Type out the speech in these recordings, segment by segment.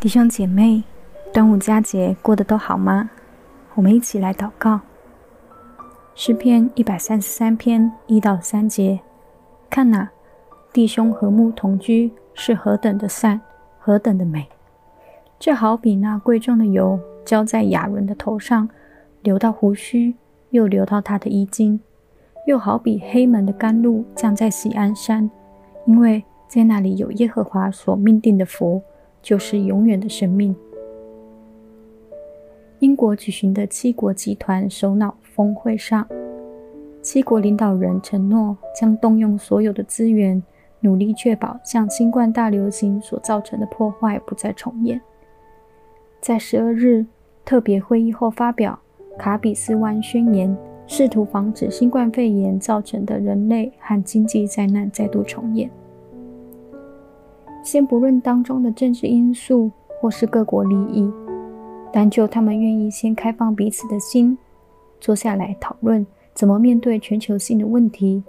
弟兄姐妹，端午佳节过得都好吗？我们一起来祷告。诗篇一百三十三篇一到三节，看哪，弟兄和睦同居是何等的善，何等的美！这好比那贵重的油浇在亚伦的头上，流到胡须，又流到他的衣襟；又好比黑门的甘露降在喜安山，因为在那里有耶和华所命定的福。就是永远的生命。英国举行的七国集团首脑峰会上，七国领导人承诺将动用所有的资源，努力确保像新冠大流行所造成的破坏不再重演。在十二日特别会议后发表卡比斯湾宣言，试图防止新冠肺炎造成的人类和经济灾难再度重演。先不论当中的政治因素或是各国利益，单就他们愿意先开放彼此的心，坐下来讨论怎么面对全球性的问题，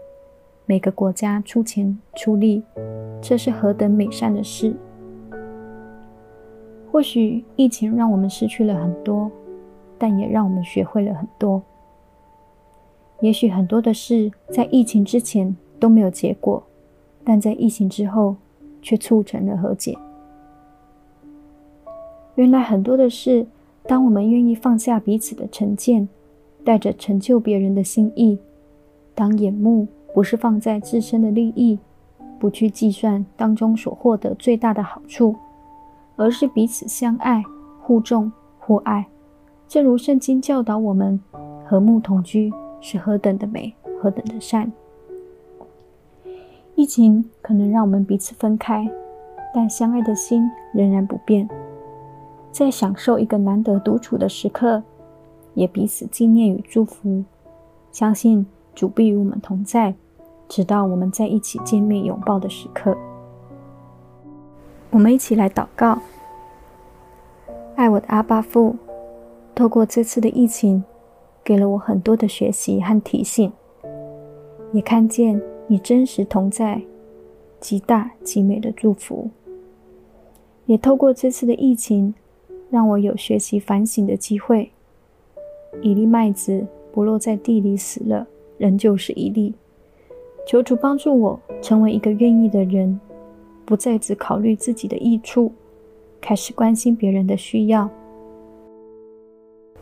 每个国家出钱出力，这是何等美善的事！或许疫情让我们失去了很多，但也让我们学会了很多。也许很多的事在疫情之前都没有结果，但在疫情之后，却促成了和解。原来很多的事，当我们愿意放下彼此的成见，带着成就别人的心意，当眼目不是放在自身的利益，不去计算当中所获得最大的好处，而是彼此相爱、互重互爱。正如圣经教导我们，和睦同居是何等的美，何等的善。疫情可能让我们彼此分开，但相爱的心仍然不变。在享受一个难得独处的时刻，也彼此纪念与祝福。相信主必与我们同在，直到我们在一起见面拥抱的时刻。我们一起来祷告：爱我的阿爸父，透过这次的疫情，给了我很多的学习和提醒，也看见。你真实同在，极大极美的祝福，也透过这次的疫情，让我有学习反省的机会。一粒麦子不落在地里死了，仍旧是一粒。求主帮助我成为一个愿意的人，不再只考虑自己的益处，开始关心别人的需要，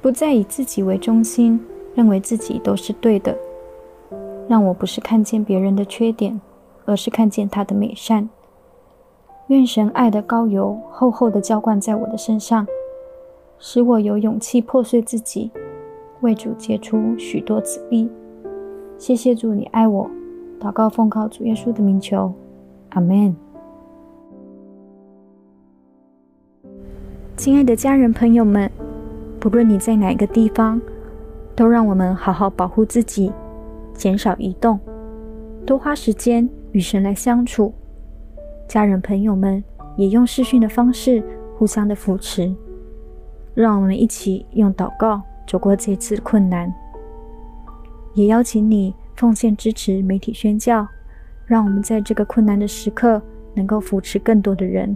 不再以自己为中心，认为自己都是对的。让我不是看见别人的缺点，而是看见他的美善。愿神爱的膏油厚厚的浇灌在我的身上，使我有勇气破碎自己，为主结出许多子粒。谢谢主，你爱我。祷告奉靠主耶稣的名求，阿门。亲爱的家人朋友们，不论你在哪个地方，都让我们好好保护自己。减少移动，多花时间与神来相处。家人朋友们也用视讯的方式互相的扶持，让我们一起用祷告走过这次困难。也邀请你奉献支持媒体宣教，让我们在这个困难的时刻能够扶持更多的人。